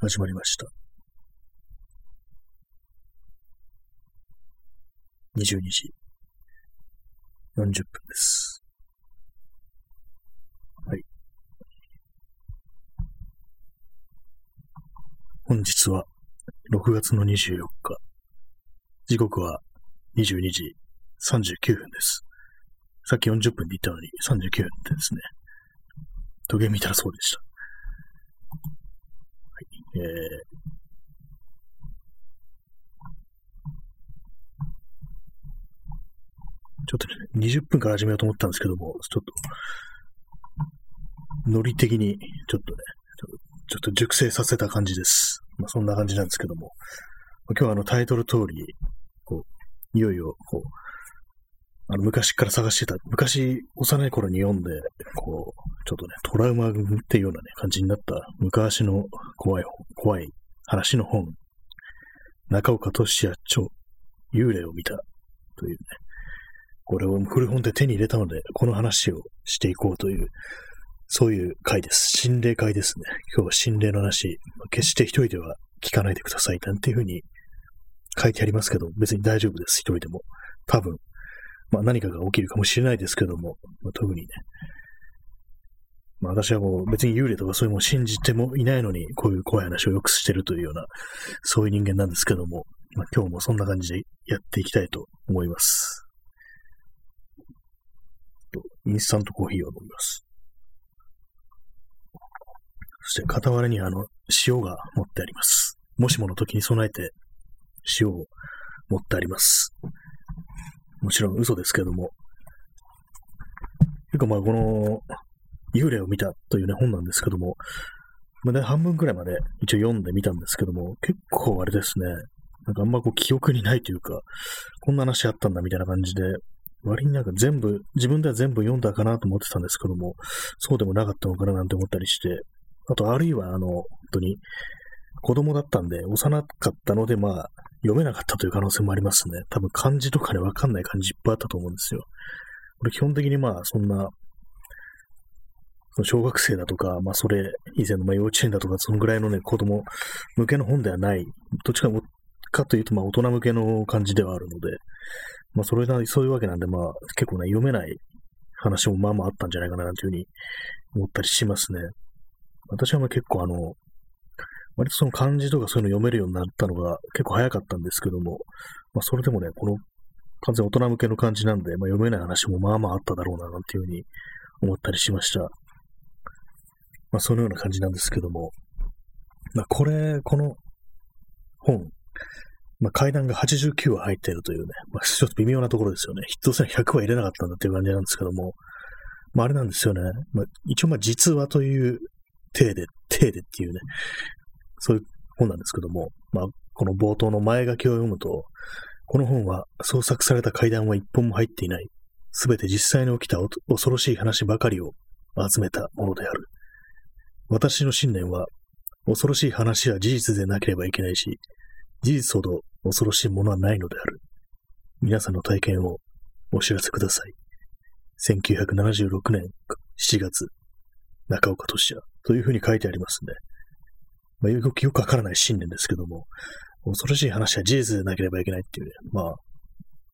始まりました。22時40分です。はい。本日は6月の24日。時刻は22時39分です。さっき40分で言ったのに39分ですね。時計見たらそうでした。えー、ちょっとね、20分から始めようと思ったんですけども、ちょっと、ノリ的に、ちょっとね、ちょっと熟成させた感じです。まあ、そんな感じなんですけども、今日はあのタイトル通り、こう、いよいよ、こう、あの、昔から探してた、昔、幼い頃に読んで、こう、ちょっとね、トラウマっていうようなね、感じになった、昔の怖い本、怖い話の本、中岡俊也超幽霊を見た、というね、これを古本で手に入れたので、この話をしていこうという、そういう回です。心霊回ですね。今日は心霊の話、決して一人では聞かないでください、なんていうふうに書いてありますけど、別に大丈夫です、一人でも。多分、まあ何かが起きるかもしれないですけども、まあ、特にね。まあ私はもう別に幽霊とかそういうもの信じてもいないのに、こういう怖い話をよくしてるというような、そういう人間なんですけども、まあ今日もそんな感じでやっていきたいと思います。とインスタントコーヒーを飲みます。そして傍らにあの、塩が持ってあります。もしもの時に備えて、塩を持ってあります。もちろん嘘ですけども。結構まあこの、幽霊を見たというね本なんですけども、まあね、半分くらいまで一応読んでみたんですけども、結構あれですね、なんかあんまこう記憶にないというか、こんな話あったんだみたいな感じで、割になんか全部、自分では全部読んだかなと思ってたんですけども、そうでもなかったのかななんて思ったりして、あとあるいはあの、本当に子供だったんで、幼かったので、まあ、読めなかったという可能性もありますね。多分漢字とかね、わかんない漢字いっぱいあったと思うんですよ。これ基本的にまあ、そんな、小学生だとか、まあ、それ以前のまあ幼稚園だとか、そのぐらいのね、子供向けの本ではない、どっちかかというと、まあ、大人向けの感じではあるので、まあ、それな、そういうわけなんで、まあ、結構ね、読めない話もまあまああったんじゃないかな、なんていうふうに思ったりしますね。私はまあ結構あの、割とその漢字とかそういうの読めるようになったのが結構早かったんですけども、まあそれでもね、この完全大人向けの漢字なんで、まあ読めない話もまあまああっただろうな、なんていうふうに思ったりしました。まあそのような感じなんですけども、まあこれ、この本、まあ階段が89話入っているというね、まあちょっと微妙なところですよね。ヒット線100話入れなかったんだっていう感じなんですけども、まああれなんですよね。まあ一応ま実話という体で、体でっていうね、そういう本なんですけども、まあ、この冒頭の前書きを読むと、この本は創作された怪談は一本も入っていない。すべて実際に起きた恐ろしい話ばかりを集めたものである。私の信念は、恐ろしい話は事実でなければいけないし、事実ほど恐ろしいものはないのである。皆さんの体験をお知らせください。1976年7月、中岡俊也というふうに書いてありますね。まあ、よくわからない信念ですけども、恐ろしい話は事実でなければいけないっていうね、まあ、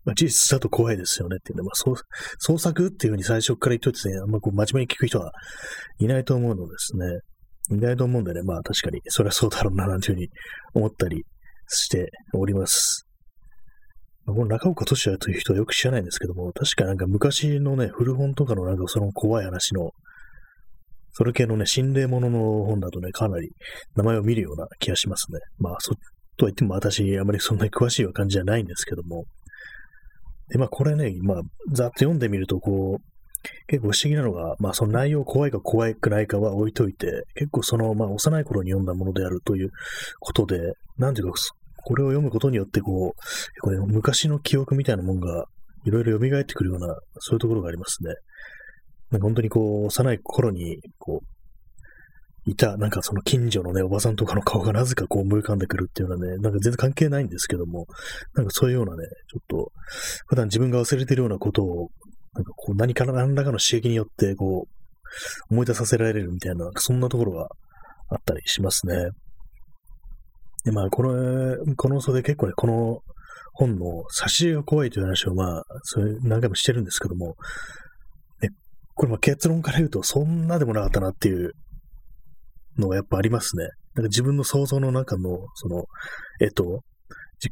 まあ、事実だと怖いですよねっていうね、まあ、創作っていうふうに最初から言っといてね、あんまこう真面目に聞く人はいないと思うのですね。いないと思うんでね、まあ確かにそれはそうだろうな、なんていうふうに思ったりしております。まあ、この中岡俊也という人はよく知らないんですけども、確かなんか昔のね、古本とかのなんかその怖い話のそれ系のね、心霊ものの本だとね、かなり名前を見るような気がしますね。まあ、そ、とは言っても私、あまりそんなに詳しい感じじゃないんですけども。で、まあ、これね、まあ、ざっと読んでみると、こう、結構不思議なのが、まあ、その内容怖いか怖くないかは置いといて、結構その、まあ、幼い頃に読んだものであるということで、なんていうか、これを読むことによって、こう、これ昔の記憶みたいなもんが、いろいろ蘇ってくるような、そういうところがありますね。なんか本当にこう、幼い頃に、こう、いた、なんかその近所のね、おばさんとかの顔がなぜかこう思い浮かんでくるっていうのはね、なんか全然関係ないんですけども、なんかそういうようなね、ちょっと、普段自分が忘れてるようなことを、なんかこう何から何らかの刺激によって、こう、思い出させられるみたいな、そんなところがあったりしますね。で、まあ、この、この袖結構ね、この本の差しが怖いという話をまあ、それ何回もしてるんですけども、ね、これまあ結論から言うとそんなでもなかったなっていうのがやっぱありますね。なんか自分の想像の中の、その、絵と、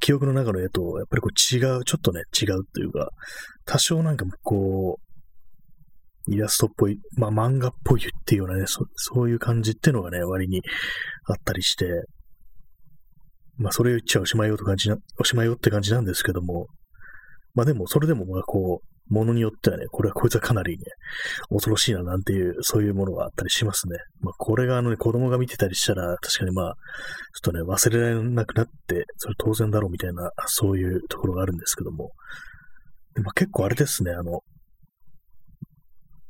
記憶の中の絵と、やっぱりこう違う、ちょっとね、違うというか、多少なんかこう、イラストっぽい、まあ漫画っぽいっていうようなね、そそういう感じっていうのがね、割にあったりして、まあそれ言っちゃおしまいよって感じな、おしまいよって感じなんですけども、まあでも、それでもまあこう、ものによってはね、これはこいつはかなりね、恐ろしいななんていう、そういうものがあったりしますね。まあ、これがあのね、子供が見てたりしたら、確かにまあ、ちょっとね、忘れられなくなって、それ当然だろうみたいな、そういうところがあるんですけども。でまあ、結構あれですね、あの、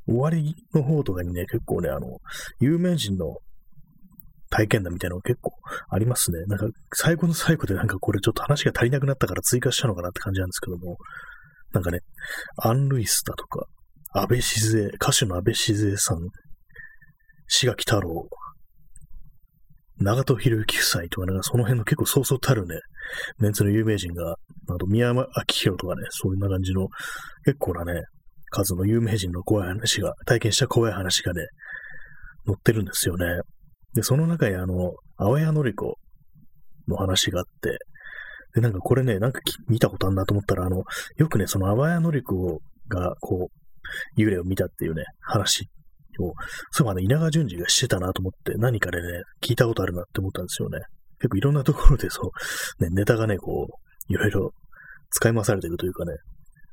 終わりの方とかにね、結構ね、あの、有名人の体験談みたいなのが結構ありますね。なんか、最後の最後でなんかこれちょっと話が足りなくなったから追加したのかなって感じなんですけども、なんかね、アン・ルイスだとか、安倍静江、歌手の安倍静江さん、志垣太郎、長門博之夫妻とか、なんかその辺の結構そうそうたるね、メンツの有名人が、あと宮山明宏とかね、そういうな感じの結構なね、数の有名人の怖い話が、体験した怖い話がね、載ってるんですよね。で、その中にあの、青谷のり子の話があって、で、なんかこれね、なんか見たことあるなと思ったら、あの、よくね、その淡谷のり子が、こう、幽霊を見たっていうね、話を、そういえばね、稲川淳二がしてたなと思って、何かでね、聞いたことあるなって思ったんですよね。結構いろんなところでそう、ね、ネタがね、こう、いろいろ使い回されてるというかね、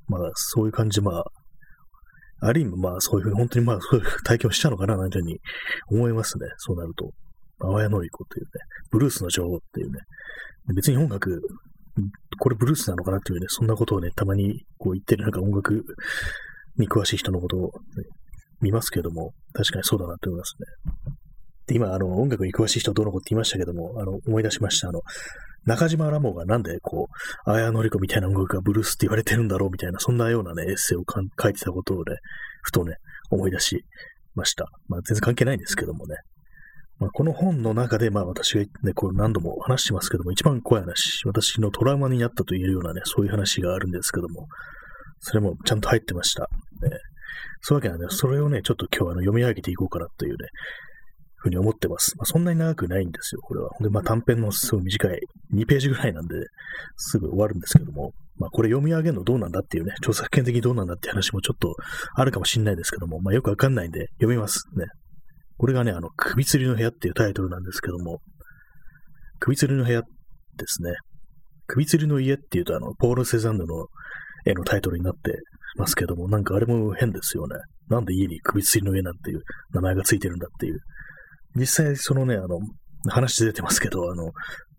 まあ、そういう感じ、まあ、ある意味、まあ、そういうふうに、本当にまあ、そういう 体験をしたのかな、なんていうふうに思いますね。そうなると。淡谷のり子っていうね、ブルースの女王っていうね、別に音楽、これブルースなのかなっていうね、そんなことをね、たまにこう言ってるなんか音楽に詳しい人のことを、ね、見ますけども、確かにそうだなって思いますね。で、今、あの、音楽に詳しい人どうのこって言いましたけども、あの、思い出しました。あの、中島ラモがなんで、こう、綾のり子みたいな音楽がブルースって言われてるんだろうみたいな、そんなようなね、エッセイを書いてたことをね、ふとね、思い出しました。まあ、全然関係ないんですけどもね。まあ、この本の中で、まあ私がね、これ何度も話してますけども、一番怖い話、私のトラウマになったと言えるようなね、そういう話があるんですけども、それもちゃんと入ってました。ね、そういうわけなんで、それをね、ちょっと今日あの読み上げていこうかなというね、ふうに思ってます。まあ、そんなに長くないんですよ、これは。で、まあ短編のすごい短い、2ページぐらいなんで、すぐ終わるんですけども、まあこれ読み上げるのどうなんだっていうね、著作権的にどうなんだって話もちょっとあるかもしれないですけども、まあよくわかんないんで読みますね。これがね、あの、首吊りの部屋っていうタイトルなんですけども、首吊りの部屋ですね。首吊りの家っていうと、あの、ポール・セザンヌの絵のタイトルになってますけども、なんかあれも変ですよね。なんで家に首吊りの家なんていう名前がついてるんだっていう。実際、そのね、あの、話出てますけど、あの、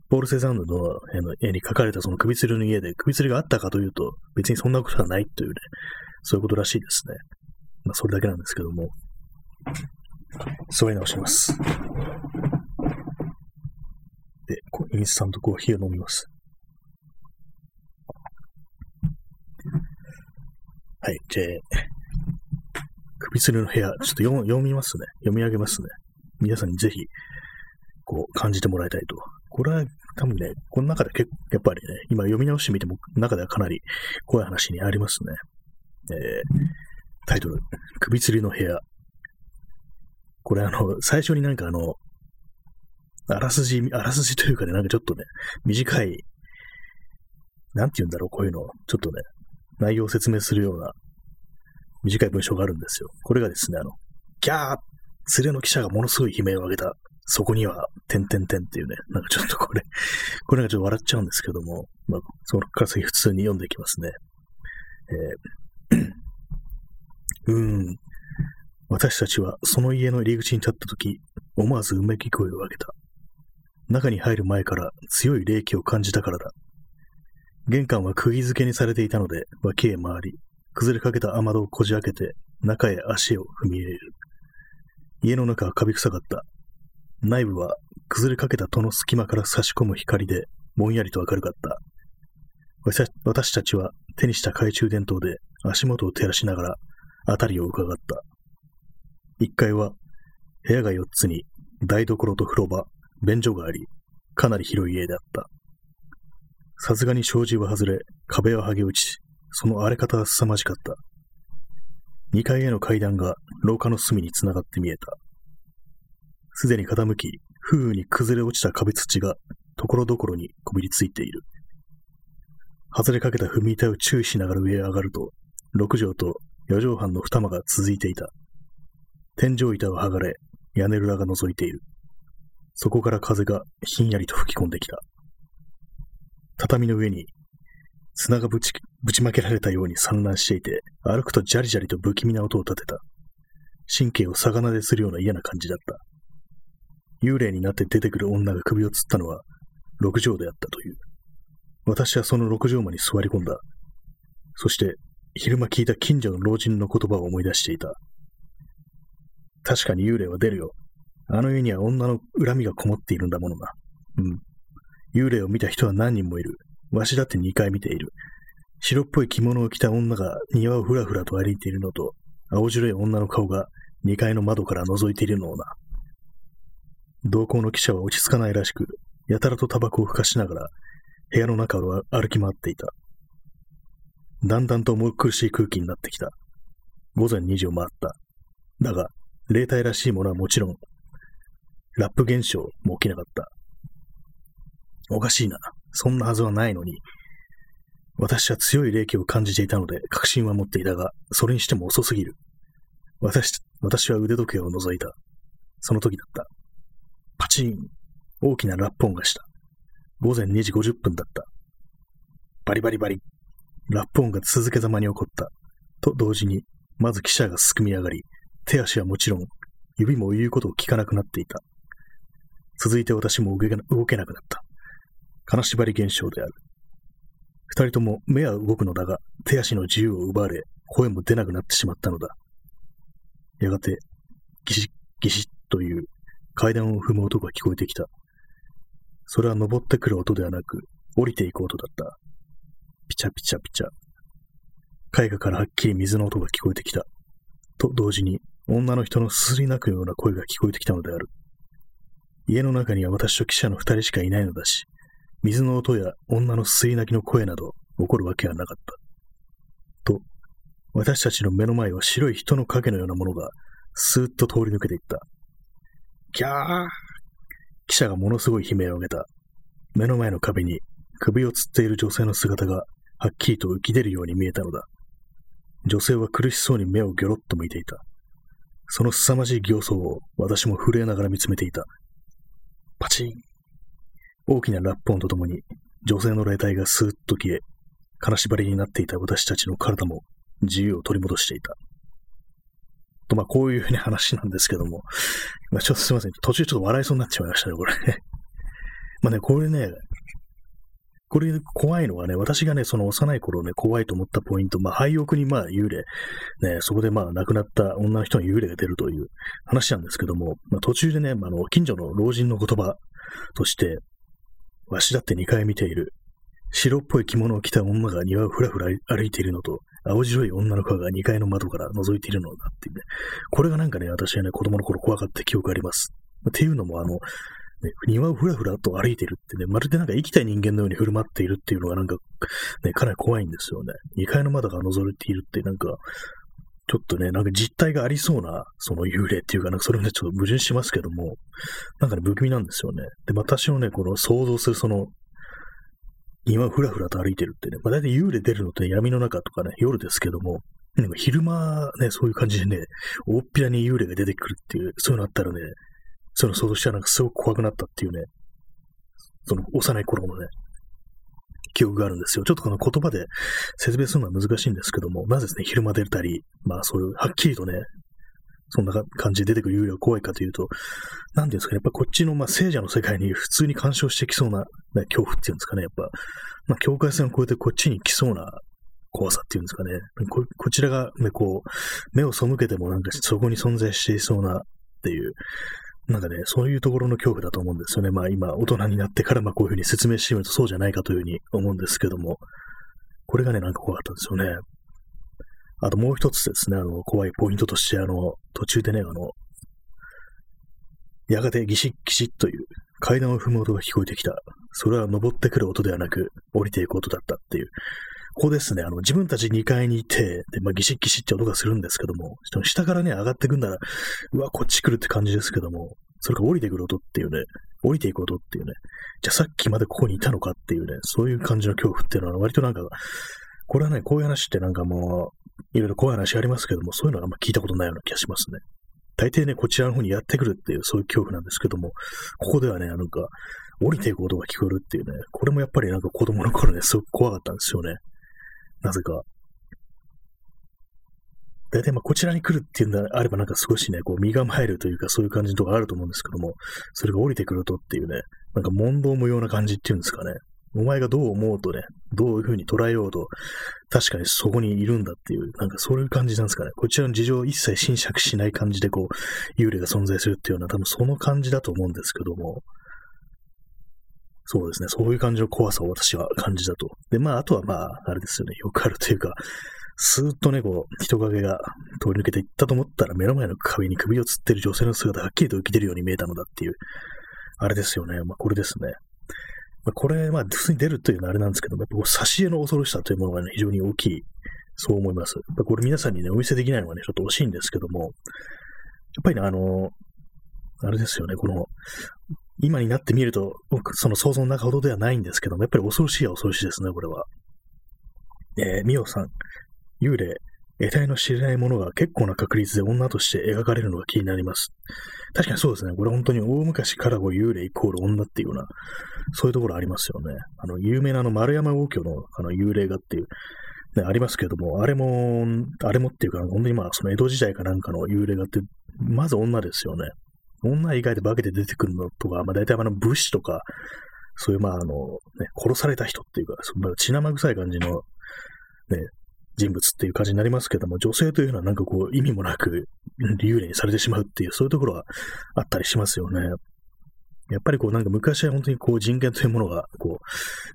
ポール・セザンヌの絵に描かれたその首吊りの家で首吊りがあったかというと、別にそんなことはないというね、そういうことらしいですね。まあ、それだけなんですけども。座り直します。で、インスタントコーヒーを飲みます。はい、じゃあ、首吊りの部屋、ちょっと読読みますね。読み上げますね。皆さんにぜひ、こう、感じてもらいたいと。これは多分ね、この中で結構、やっぱりね、今読み直してみても、中ではかなり怖い話にありますね。えー、タイトル、首吊りの部屋、これあの、最初になんかあの、あらすじ、あらすじというかね、なんかちょっとね、短い、なんて言うんだろう、こういうの、ちょっとね、内容を説明するような短い文章があるんですよ。これがですね、あの、ギャー連れの記者がものすごい悲鳴を上げた。そこには、てんてんてんっていうね、なんかちょっとこれ、これがちょっと笑っちゃうんですけども、まあ、そこから先普通に読んでいきますね。えー、うーん、私たちはその家の入り口に立った時、思わずうめき声を上げた。中に入る前から強い霊気を感じたからだ。玄関は釘付けにされていたので、脇へ回り、崩れかけた雨戸をこじ開けて、中へ足を踏み入れる。家の中はカビ臭かった。内部は崩れかけた戸の隙間から差し込む光で、ぼんやりと明るかった。私たちは手にした懐中電灯で足元を照らしながら、辺りを伺った。1階は部屋が4つに台所と風呂場、便所があり、かなり広い家であった。さすがに障子は外れ、壁は剥げ落ち、その荒れ方は凄まじかった。2階への階段が廊下の隅につながって見えた。すでに傾き、風雨に崩れ落ちた壁土がところどころにこびりついている。外れかけた踏み板を注意しながら上へ上がると、6畳と4畳半の二間が続いていた。天井板は剥がれ、屋根裏が覗いている。そこから風がひんやりと吹き込んできた。畳の上に砂がぶちぶちまけられたように散乱していて、歩くとジャリジャリと不気味な音を立てた。神経を逆なでするような嫌な感じだった。幽霊になって出てくる女が首をつったのは、六畳であったという。私はその六畳間に座り込んだ。そして、昼間聞いた近所の老人の言葉を思い出していた。確かに幽霊は出るよ。あの家には女の恨みがこもっているんだものな。うん。幽霊を見た人は何人もいる。わしだって2回見ている。白っぽい着物を着た女が庭をふらふらと歩いているのと、青白い女の顔が2階の窓から覗いているのをな。同行の記者は落ち着かないらしく、やたらとタバコをふかしながら、部屋の中を歩き回っていた。だんだんと重苦しい空気になってきた。午前2時を回った。だが、霊体らしいものはもちろん、ラップ現象も起きなかった。おかしいな。そんなはずはないのに。私は強い霊気を感じていたので確信は持っていたが、それにしても遅すぎる。私、私は腕時計を覗いた。その時だった。パチン大きなラップ音がした。午前2時50分だった。バリバリバリ。ラップ音が続けざまに起こった。と同時に、まず記者がすくみ上がり、手足はもちろん、指も言うことを聞かなくなっていた。続いて私も動けなくなった。金縛り現象である。二人とも目は動くのだが、手足の自由を奪われ、声も出なくなってしまったのだ。やがて、ギシッギシッという階段を踏む音が聞こえてきた。それは登ってくる音ではなく、降りていく音だった。ピチャピチャピチャ。絵画からはっきり水の音が聞こえてきた。と同時に、女の人のすすり泣くような声が聞こえてきたのである。家の中には私と記者の二人しかいないのだし、水の音や女のすすり泣きの声など起こるわけはなかった。と、私たちの目の前を白い人の影のようなものがスーッと通り抜けていった。キャー記者がものすごい悲鳴を上げた。目の前の壁に首をつっている女性の姿がはっきりと浮き出るように見えたのだ。女性は苦しそうに目をギョロッと向いていた。その凄まじい形相を私も震えながら見つめていた。パチン大きなラップ音とともに女性の霊体がスーッと消え、金縛りになっていた私たちの体も自由を取り戻していた。と、まあ、こういうね、話なんですけども、まあ、ちょっとすいません。途中ちょっと笑いそうになってしまいましたね、これ。まあね、これね、これ怖いのはね、私がね、その幼い頃ね、怖いと思ったポイント、まあ、廃屋にまあ幽霊、ね、そこでまあ亡くなった女の人に幽霊が出るという話なんですけども、まあ、途中でね、まあ、の、近所の老人の言葉として、わしだって2回見ている。白っぽい着物を着た女が庭をふらふら歩いているのと、青白い女の顔が2階の窓から覗いているのだっていうね。これがなんかね、私はね、子供の頃怖かった記憶があります。っていうのも、あの、ね、庭をふらふらと歩いてるってね、まるでなんか生きた人間のように振る舞っているっていうのがなんか、ね、かなり怖いんですよね。2階の窓が覗いているってなんか、ちょっとね、なんか実体がありそうな、その幽霊っていうか、なんかそれをね、ちょっと矛盾しますけども、なんかね、不気味なんですよね。で、私のね、この想像するその、今ふらふらと歩いてるってね、まあ大体幽霊出るのって闇の中とかね、夜ですけども、なんか昼間ね、そういう感じでね、大っぴらに幽霊が出てくるっていう、そういうのあったらね、そういうの想像したらなんかすごく怖くなったっていうね、その幼い頃のね、記憶があるんですよ。ちょっとこの言葉で説明するのは難しいんですけども、なぜですね、昼間出たり、まあそういう、はっきりとね、そんな感じで出てくる幽霊が怖いかというと、なんていうんですかね、やっぱこっちの、まあ、聖者の世界に普通に干渉してきそうな、ね、恐怖っていうんですかね、やっぱ、まあ、境界線を越えてこっちに来そうな怖さっていうんですかね、ここちらが、ね、こう、目を背けてもなんかそこに存在していそうなっていう、なんかね、そういうところの恐怖だと思うんですよね。まあ今、大人になってからまあこういうふうに説明してみるとそうじゃないかというふうに思うんですけども、これがね、なんか怖かったんですよね。あともう一つですね、あの、怖いポイントとして、あの、途中でね、あの、やがてギシッギシッという階段を踏む音が聞こえてきた。それは登ってくる音ではなく、降りていく音だったっていう。ここですね、あの、自分たち2階にいて、で、まあ、ギシッギシッって音がするんですけども、下からね、上がってくんなら、うわ、こっち来るって感じですけども、それか降りてくる音っていうね、降りていく音っていうね、じゃあさっきまでここにいたのかっていうね、そういう感じの恐怖っていうのは割となんか、これはね、こういう話ってなんかもう、いろいろ怖い話ありますけども、そういうのはあんま聞いたことないような気がしますね。大抵ね、こちらの方にやってくるっていう、そういう恐怖なんですけども、ここではね、なんか、降りていく音が聞こえるっていうね、これもやっぱりなんか子供の頃ね、すごく怖かったんですよね。なぜか。大体まあこちらに来るっていうんであればなんか少しね、こう身構えるというかそういう感じとこあると思うんですけども、それが降りてくるとっていうね、なんか問答無用な感じっていうんですかね。お前がどう思うとね、どういうふうに捉えようと、確かにそこにいるんだっていう、なんかそういう感じなんですかね。こちらの事情を一切侵釈しない感じで、こう、幽霊が存在するっていうのは多分その感じだと思うんですけども、そうですね、そういう感じの怖さを私は感じたと。で、まあ、あとはまあ、あれですよね、よくあるというか、スーッとね、こう、人影が通り抜けていったと思ったら、目の前の壁に首をつってる女性の姿がはっきりと浮き出るように見えたのだっていう、あれですよね。まあ、これですね。まあ、これ、まあ、普通に出るというのはあれなんですけども、やっぱこう、挿絵の恐ろしさというものがね、非常に大きい。そう思います。やっぱこれ皆さんにね、お見せできないのがね、ちょっと惜しいんですけども、やっぱりね、あの、あれですよね、この、今になってみると、僕、その想像の中ほどではないんですけども、やっぱり恐ろしいは恐ろしいですね、これは。えー、ミオさん、幽霊、得体の知れないものが結構な確率で女として描かれるのが気になります。確かにそうですね。これ本当に大昔からこう幽霊イコール女っていうような、そういうところありますよね。あの、有名なあの丸山王居のあの幽霊画っていう、ね、ありますけども、あれも、あれもっていうか、本当にまあ、その江戸時代かなんかの幽霊画って、まず女ですよね。女以外で化けて出てくるのとか、まあ大体あの武士とか、そういうまああの、ね、殺された人っていうか、その血生臭い感じの、ね、人物っていう感じになりますけども、女性というのはなんかこう意味もなく幽霊にされてしまうっていう、そういうところはあったりしますよね。やっぱりこうなんか昔は本当にこう人権というものがこ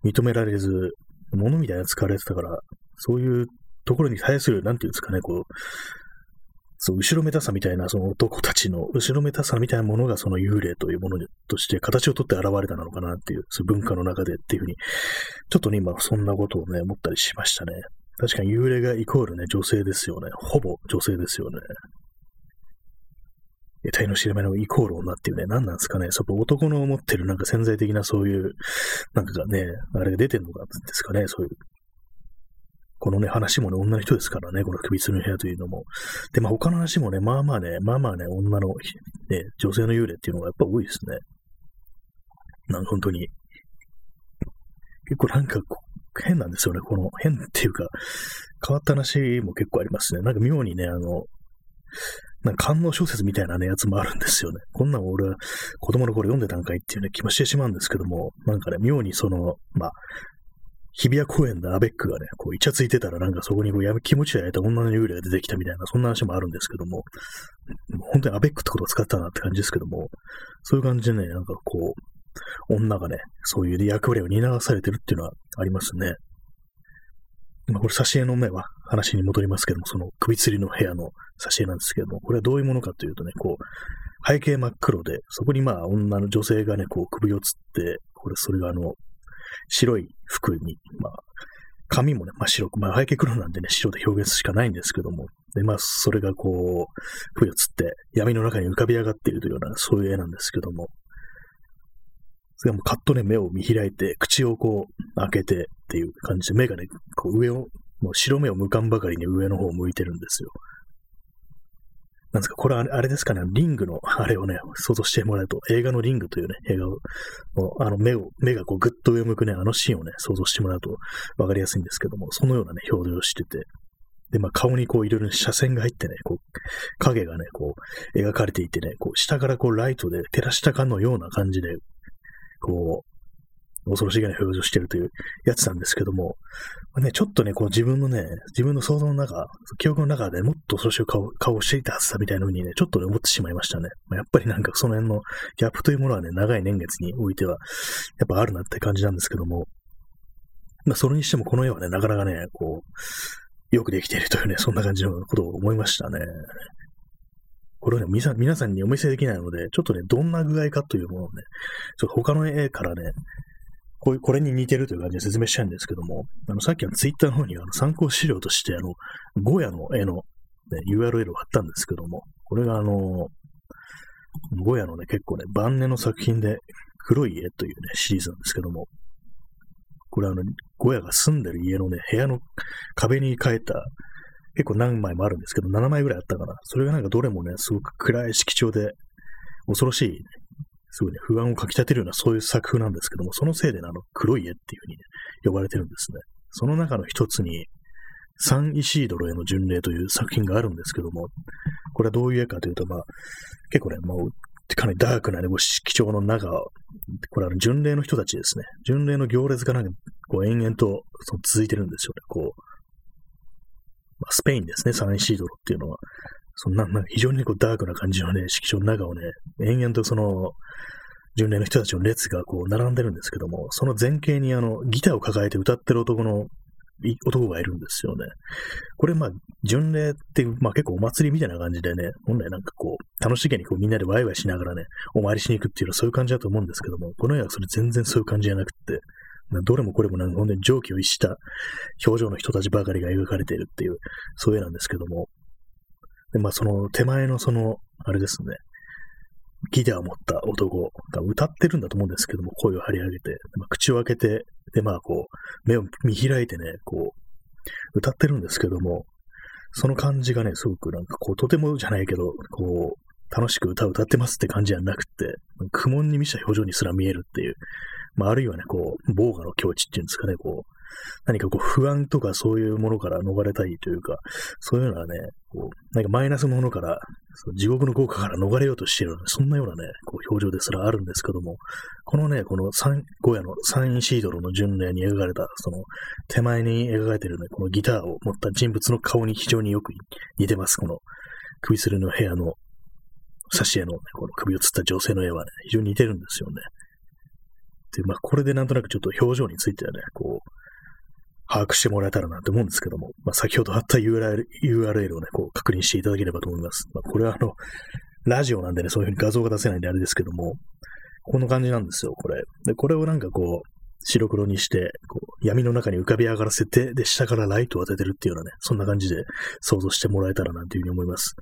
う認められず、物みたいな使われてたから、そういうところに対する、なんていうんですかね、こう、そう、後ろめたさみたいな、その男たちの後ろめたさみたいなものがその幽霊というものとして形をとって現れたのかなっていう、そういう文化の中でっていうふうに、ちょっとね、今そんなことをね、思ったりしましたね。確かに幽霊がイコールね、女性ですよね。ほぼ女性ですよね。得体の知れないのイコール女っていうね、何なんですかね。そこ男の持ってるなんか潜在的なそういう、なんかね、あれが出てんのかですかね、そういう。このね、話もね、女の人ですからね、この首吊りの部屋というのも。で、まあ他の話もね、まあまあね、まあまあね、女の、ね、女性の幽霊っていうのがやっぱ多いですね。なんか本当に。結構なんか、変なんですよね。この変っていうか、変わった話も結構ありますね。なんか妙にね、あの、なんか観音小説みたいなね、やつもあるんですよね。こんなん俺は子供の頃読んでたんかいっていうね、気もしてしまうんですけども、なんかね、妙にその、まあ、日比谷公園のアベックがね、こう、イチャついてたらなんかそこにこうや気持ちを焼いた女の幽霊が出てきたみたいな、そんな話もあるんですけども、本当にアベックってことを使ったなって感じですけども、そういう感じでね、なんかこう、女がね、そういう役割を担わされてるっていうのはありますね。まあ、これ挿絵の目は話に戻りますけども、その首吊りの部屋の挿絵なんですけども、これはどういうものかというとね、こう、背景真っ黒で、そこにまあ女の女性がね、こう首を吊って、これ、それがあの、白い服に、まあ、髪もね、真っ白く、まあ背景黒なんでね、白で表現すしかないんですけども、で、まあ、それがこう、冬をつって闇の中に浮かび上がっているというような、そういう絵なんですけども、それもカッとね、目を見開いて、口をこう、開けてっていう感じで、目がね、こう上を、もう白目を向かんばかりに上の方を向いてるんですよ。なんですか、これあれですかね、リングの、あれをね、想像してもらうと、映画のリングというね、映画を、あの目を、目がこうぐっと上向くね、あのシーンをね、想像してもらうとわかりやすいんですけども、そのようなね、表情をしてて、で、まあ、顔にこういろいろ斜線が入ってね、こう、影がね、こう、描かれていてね、こう、下からこう、ライトで照らしたかのような感じで、こう、恐ろしげな表情してるというやつなんですけども、まあね、ちょっとね、こう自分のね、自分の想像の中、記憶の中でもっと恐ろしい顔顔をしていたはずだみたいな風にね、ちょっとね、思ってしまいましたね。まあ、やっぱりなんかその辺のギャップというものはね、長い年月においては、やっぱあるなって感じなんですけども、まあ、それにしてもこの絵はね、なかなかね、こう、よくできているというね、そんな感じのことを思いましたね。これをね、皆さんにお見せできないので、ちょっとね、どんな具合かというものをね、ちょっと他の絵からね、こういう、これに似てるという感じで説明したいんですけども、あの、さっきのツイッターの方にあの参考資料として、あの、ゴヤの絵の、ね、URL を貼ったんですけども、これがあの、ゴヤのね、結構ね、晩年の作品で、黒い絵というね、シリーズなんですけども、これあの、ゴヤが住んでる家のね、部屋の壁に描いた、結構何枚もあるんですけど、7枚ぐらいあったかな。それがなんかどれもね、すごく暗い色調で、恐ろしい、すごいね、不安をかき立てるようなそういう作風なんですけども、そのせいで、あの、黒い絵っていう風にね、呼ばれてるんですね。その中の一つに、サン・イシードロへの巡礼という作品があるんですけども、これはどういう絵かというと、まあ、結構ね、もう、かなりダークなね、色調の中、これは巡礼の人たちですね。巡礼の行列がなんか、こう延々とその続いてるんですよね。こう、まあ、スペインですね、サンイシードロっていうのは。そんな、まあ、非常にこうダークな感じのね、色調の中をね、延々とその、巡礼の人たちの列がこう並んでるんですけども、その前景にあの、ギターを抱えて歌ってる男の、男がいるんですよね。これまあ、巡礼っていう、まあ結構お祭りみたいな感じでね、本来なんかこう、楽しげにこうみんなでワイワイしながらね、お参りしに行くっていうのはそういう感じだと思うんですけども、この絵はそれ全然そういう感じじゃなくて、どれもこれもなんか本当に蒸気を逸した表情の人たちばかりが描かれているっていう、そういう絵なんですけども、で、まあその手前のその、あれですね、ギターを持った男が歌ってるんだと思うんですけども、声を張り上げて、まあ、口を開けて、で、まあこう、目を見開いてね、こう、歌ってるんですけども、その感じがね、すごくなんかこう、とてもじゃないけど、こう、楽しく歌を歌ってますって感じじゃなくて、苦悶に満ちた表情にすら見えるっていう、まあ、あるいはね、こう、防我の境地っていうんですかね、こう、何かこう不安とかそういうものから逃れたいというか、そういうのはね、こう、なんかマイナスのものから、地獄の効果から逃れようとしている、そんなようなね、こう表情ですらあるんですけども、このね、この三、ゴヤのサインシードルの巡礼に描かれた、その手前に描かれているね、このギターを持った人物の顔に非常によく似てます。この首吊りの部屋の挿絵の、ね、この首をつった女性の絵はね、非常に似てるんですよね。で、まあ、これでなんとなくちょっと表情についてはね、こう、把握してもらえたらなと思うんですけども、まあ、先ほど貼った URL, URL をね、こう確認していただければと思います。まあ、これはあの、ラジオなんでね、そういうふうに画像が出せないんであれですけども、こんな感じなんですよ、これ。で、これをなんかこう、白黒にして、こう、闇の中に浮かび上がらせて、で、下からライトを当ててるっていうようなね、そんな感じで想像してもらえたらなというふうに思います。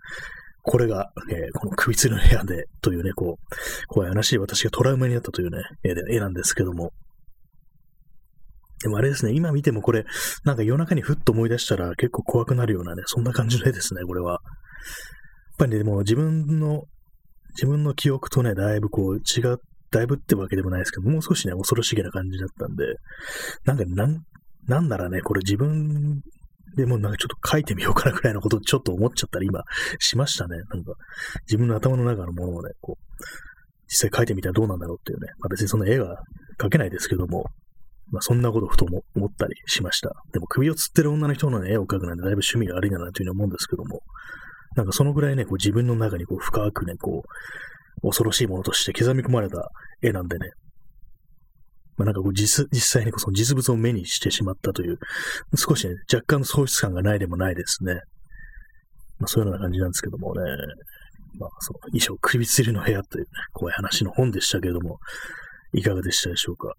これが、えー、この首吊りの部屋で、というね、こう、怖い話、私がトラウマになったというね、絵で絵なんですけども、でもあれですね、今見てもこれ、なんか夜中にふっと思い出したら結構怖くなるようなね、そんな感じの絵ですね、これは。やっぱりね、でも自分の、自分の記憶とね、だいぶこう違う、だいぶってわけでもないですけど、もう少しね、恐ろしげな感じだったんで、なんかなん、なんならね、これ自分でもなんかちょっと書いてみようかなくらいのことちょっと思っちゃったら今しましたね。なんか自分の頭の中のものをね、こう、実際書いてみたらどうなんだろうっていうね。まあ別にその絵が描けないですけども、まあ、そんなことふと思ったりしました。でも首をつってる女の人の、ね、絵を描くなんてだいぶ趣味が悪いんだなというふうに思うんですけども、なんかそのぐらいね、こう自分の中にこう深くね、こう、恐ろしいものとして刻み込まれた絵なんでね、まあ、なんかこう実実際にこそ実物を目にしてしまったという、少しね、若干の喪失感がないでもないですね。まあ、そういうような感じなんですけどもね、まあ、その衣装首吊りの部屋というね、怖い話の本でしたけれども、いかがでしたでしょうか？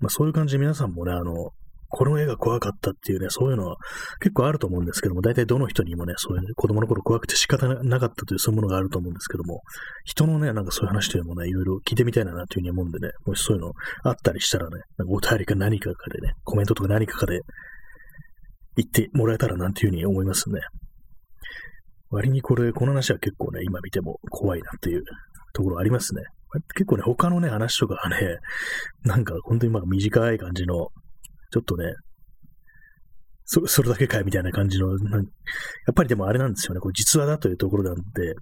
まあ、そういう感じで皆さんもね、あの、この絵が怖かったっていうね、そういうのは結構あると思うんですけども、大体どの人にもね、そういう子供の頃怖くて仕方なかったというそういうものがあると思うんですけども、人のね、なんかそういう話というのもね、いろいろ聞いてみたいなというふうに思うんでね、もしそういうのあったりしたらね、なんかお便りか何かかでね、コメントとか何かかで言ってもらえたらなんていうふうに思いますね。割にこれ、この話は結構ね、今見ても怖いなっていうところありますね。結構ね、他のね、話とかはね、なんか本当にまあ短い感じの、ちょっとね、そそれだけかいみたいな感じの、やっぱりでもあれなんですよね、これ実話だというところなんで、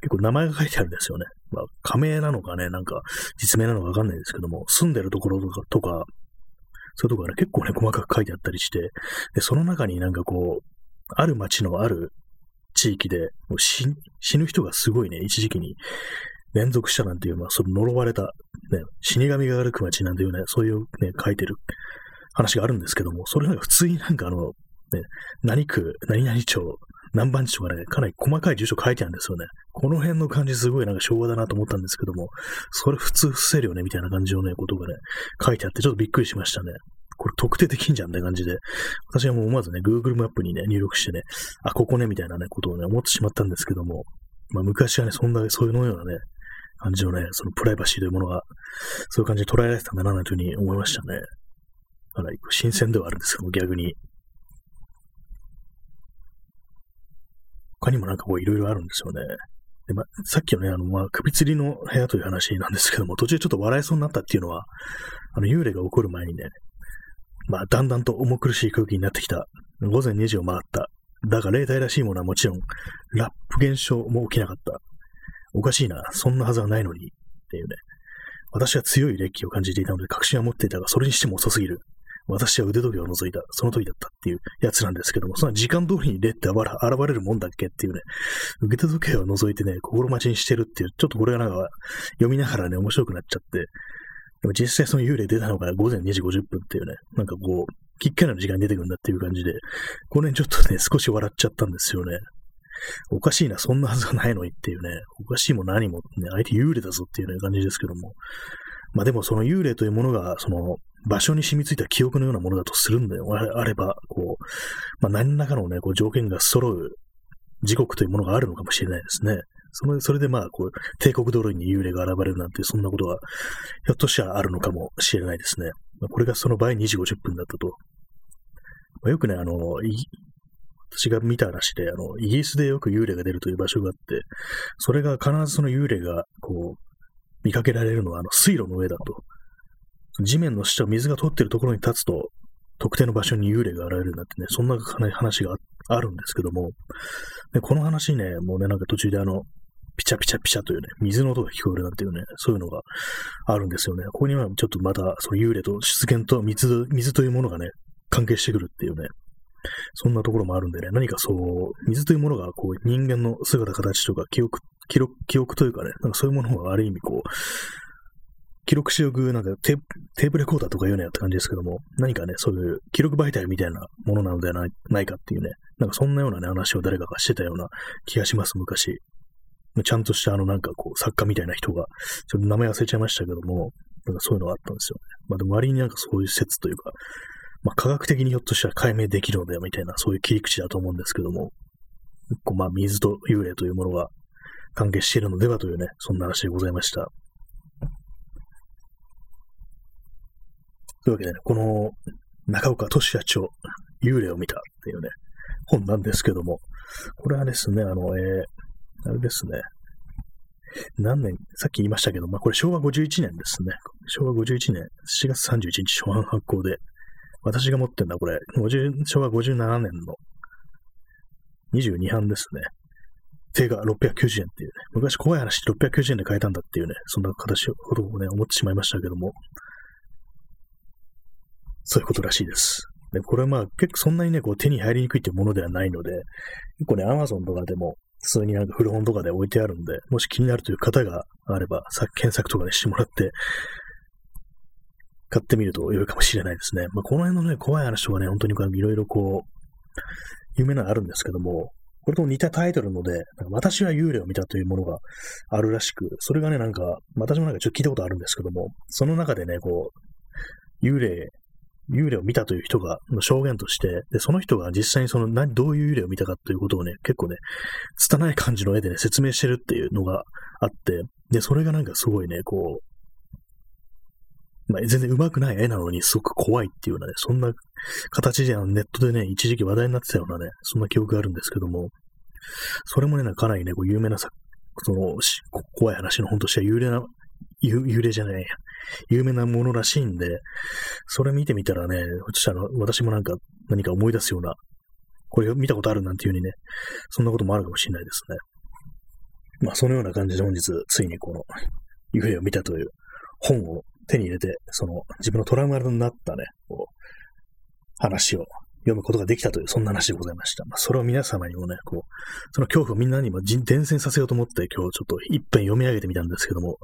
結構名前が書いてあるんですよね。まあ、仮名なのかね、なんか実名なのかわかんないですけども、住んでるところとか、とかそういうところがね、結構ね、細かく書いてあったりして、で、その中になんかこう、ある町のある地域で、もう死ぬ人がすごいね、一時期に連続したなんていう、まあ、その呪われた、ね、死神が歩く街なんていうね、そういうね、書いてる話があるんですけども、それなんか普通になんかあの、ね、何区、何々町、何番地とかね、かなり細かい住所書いてあるんですよね。この辺の感じすごいなんか昭和だなと思ったんですけども、それ普通伏せるよね、みたいな感じのね、ことがね、書いてあってちょっとびっくりしましたね。これ特定できんじゃんって感じで、私はもう思わずね、Google マップにね、入力してね、あ、ここね、みたいなね、ことをね、思ってしまったんですけども、まあ昔はね、そんな、そういうのようなね、感じのね、そのプライバシーというものが、そういう感じで捉えられてたんだな、というふうに思いましたね。かなり新鮮ではあるんですけども、逆に。他にもなんかこういろいろあるんですよね。でまさっきのね、あの、まあ、首吊りの部屋という話なんですけども、途中ちょっと笑いそうになったっていうのは、あの、幽霊が起こる前にね、まあ、だんだんと重苦しい空気になってきた。午前2時を回った。だが、霊体らしいものはもちろん、ラップ現象も起きなかった。おかしいな。そんなはずはないのに。っていうね。私は強い烈気を感じていたので確信は持っていたが、それにしても遅すぎる。私は腕時計を除いた。その時だったっていうやつなんですけども、そんな時間通りに霊って現れるもんだっけっていうね、腕時計を除いてね、心待ちにしてるっていう、ちょっとこれがなんか読みながらね、面白くなっちゃって、でも実際その幽霊出たのが午前2時50分っていうね、なんかこう、きっかりの時間に出てくるんだっていう感じで、この辺ちょっとね、少し笑っちゃったんですよね。おかしいな、そんなはずがないのにっていうね、おかしいも何も、ね、相手幽霊だぞっていう、ね、感じですけども。まあでもその幽霊というものが、その場所に染みついた記憶のようなものだとするんだよ。あれば、こう、まあ何らかのね、こう条件が揃う時刻というものがあるのかもしれないですね。そのそれでまあ、こう、帝国通りに幽霊が現れるなんて、そんなことは、ひょっとしたらあるのかもしれないですね。まあ、これがその場合2時50分だったと。まあ、よくね、あの、私が見た話で、あの、イギリスでよく幽霊が出るという場所があって、それが必ずその幽霊が、こう、見かけられるのは、あの、水路の上だと。地面の下を水が通ってるところに立つと、特定の場所に幽霊が現れるなんてね、そんな話があるんですけども、でこの話ね、もうね、なんか途中であの、ピチャピチャピチャというね、水の音が聞こえるなんていうね、そういうのがあるんですよね。ここにはちょっとまた、その幽霊と出現と水、水というものがね、関係してくるっていうね、そんなところもあるんでね、何かそう、水というものがこう人間の姿、形とか記憶、記録、記憶というかね、なんかそういうものがある意味こう、記録しおく、なんかテープレコーダーとか言うなよって感じですけども、何かね、そういう記録媒体みたいなものなのではないかっていうね、なんかそんなようなね、話を誰かがしてたような気がします、昔。ちゃんとしたあのなんかこう、作家みたいな人が、ちょっと名前忘れちゃいましたけども、なんかそういうのがあったんですよね。まあでも割になんかそういう説というか、まあ科学的にひょっとしたら解明できるのではみたいな、そういう切り口だと思うんですけども、こうまあ水と幽霊というものが関係しているのではというね、そんな話でございました。というわけでね、この中岡俊也町、幽霊を見たっていうね、本なんですけども、これはですね、あの、えー、あれですね、何年、さっき言いましたけど、まあ、これ昭和51年ですね。昭和51年、7月31日初版発行で、私が持ってんだ、これ、50昭和57年の22版ですね。定価690円っていうね、昔怖い話690円で買えたんだっていうね、そんな形ほどをね、思ってしまいましたけども、そういうことらしいです。で、これはまあ結構そんなにね、こう手に入りにくいっていうものではないので、結構ね、アマゾンとかでも普通になんか古本とかで置いてあるんで、もし気になるという方があれば、さ検索とかでしてもらって、買ってみると良いかもしれないですね。まあ、この辺のね、怖い話とかね、本当にいろいろこう、有名なのあるんですけども、これと似たタイトルので、私は幽霊を見たというものがあるらしく、それがね、なんか、私もなんかちょっと聞いたことあるんですけども、その中でね、こう、幽霊幽霊を見たという人が、証言として、で、その人が実際にその何、どういう幽霊を見たかということをね、結構ね、拙い感じの絵でね、説明してるっていうのがあって、で、それがなんかすごいね、こう、まあ、全然上手くない絵なのにすごく怖いっていうようなね、そんな形でネットでね、一時期話題になってたようなね、そんな記憶があるんですけども、それもね、かなりね、こう有名なさ、その、怖い話の本としては有名な、幽霊じゃない、有名なものらしいんで、それ見てみたらね、したら私もなんか何か思い出すような、これ見たことあるなんていう風にね、そんなこともあるかもしれないですね。まあ、そのような感じで本日、ついにこの、幽霊を見たという本を手に入れて、その自分のトラウマになったね、こう、話を読むことができたという、そんな話でございました。まあ、それを皆様にもね、こう、その恐怖をみんなにも伝染させようと思って、今日ちょっと一遍読み上げてみたんですけども、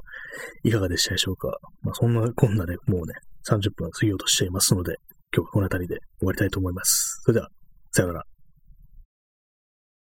いかがでしたでしょうか。まあ、そんなこんなで、もうね、30分過ぎようとしていますので、今日はこの辺りで終わりたいと思います。それでは、さよなら。